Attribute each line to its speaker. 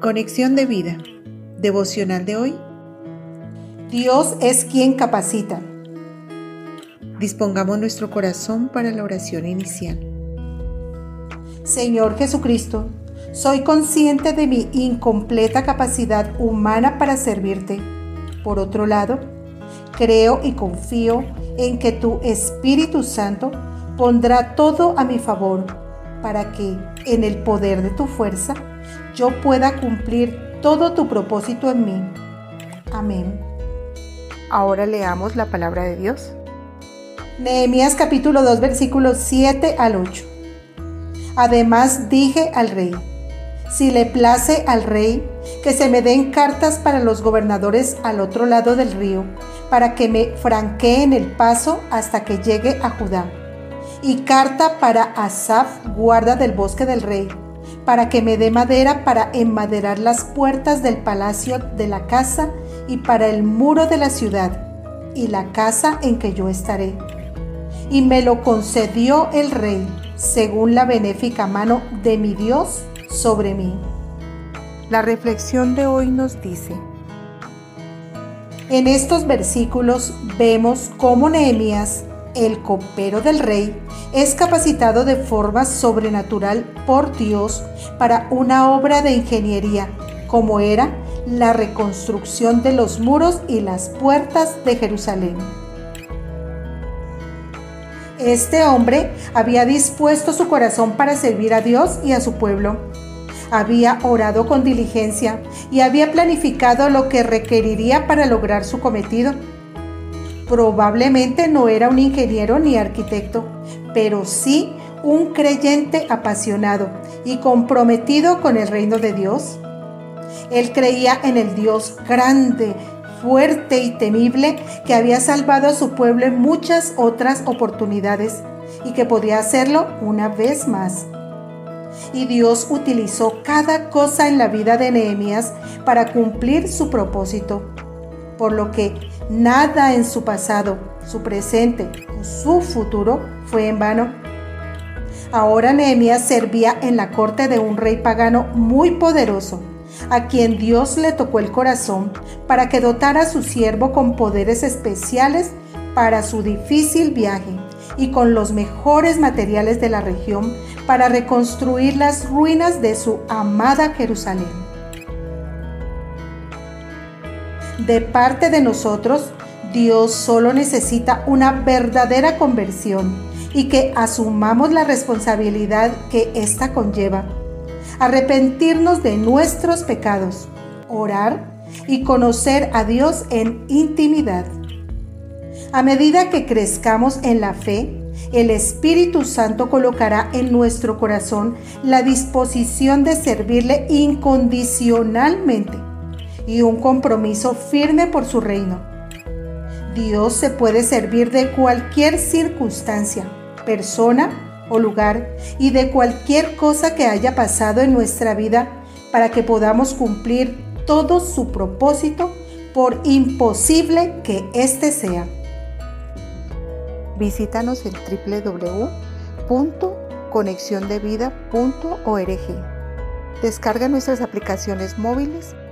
Speaker 1: Conexión de vida. Devocional de hoy.
Speaker 2: Dios es quien capacita.
Speaker 1: Dispongamos nuestro corazón para la oración inicial.
Speaker 2: Señor Jesucristo, soy consciente de mi incompleta capacidad humana para servirte. Por otro lado, creo y confío en que tu Espíritu Santo pondrá todo a mi favor para que, en el poder de tu fuerza, yo pueda cumplir todo tu propósito en mí. Amén.
Speaker 1: Ahora leamos la palabra de Dios.
Speaker 2: Nehemías capítulo 2 versículos 7 al 8. Además dije al rey, si le place al rey, que se me den cartas para los gobernadores al otro lado del río, para que me franqueen el paso hasta que llegue a Judá. Y carta para Asaf, guarda del bosque del rey, para que me dé madera para enmaderar las puertas del palacio de la casa y para el muro de la ciudad y la casa en que yo estaré. Y me lo concedió el rey, según la benéfica mano de mi Dios sobre mí.
Speaker 1: La reflexión de hoy nos dice,
Speaker 2: en estos versículos vemos cómo Nehemías el copero del rey, es capacitado de forma sobrenatural por Dios para una obra de ingeniería, como era la reconstrucción de los muros y las puertas de Jerusalén. Este hombre había dispuesto su corazón para servir a Dios y a su pueblo. Había orado con diligencia y había planificado lo que requeriría para lograr su cometido Probablemente no era un ingeniero ni arquitecto, pero sí un creyente apasionado y comprometido con el reino de Dios. Él creía en el Dios grande, fuerte y temible que había salvado a su pueblo en muchas otras oportunidades y que podía hacerlo una vez más. Y Dios utilizó cada cosa en la vida de Nehemías para cumplir su propósito por lo que nada en su pasado, su presente o su futuro fue en vano. Ahora Nehemías servía en la corte de un rey pagano muy poderoso, a quien Dios le tocó el corazón para que dotara a su siervo con poderes especiales para su difícil viaje y con los mejores materiales de la región para reconstruir las ruinas de su amada Jerusalén. De parte de nosotros, Dios solo necesita una verdadera conversión y que asumamos la responsabilidad que ésta conlleva. Arrepentirnos de nuestros pecados, orar y conocer a Dios en intimidad. A medida que crezcamos en la fe, el Espíritu Santo colocará en nuestro corazón la disposición de servirle incondicionalmente y un compromiso firme por su reino. Dios se puede servir de cualquier circunstancia, persona o lugar y de cualquier cosa que haya pasado en nuestra vida para que podamos cumplir todo su propósito por imposible que éste sea.
Speaker 1: Visítanos en www.conexiondevida.org. Descarga nuestras aplicaciones móviles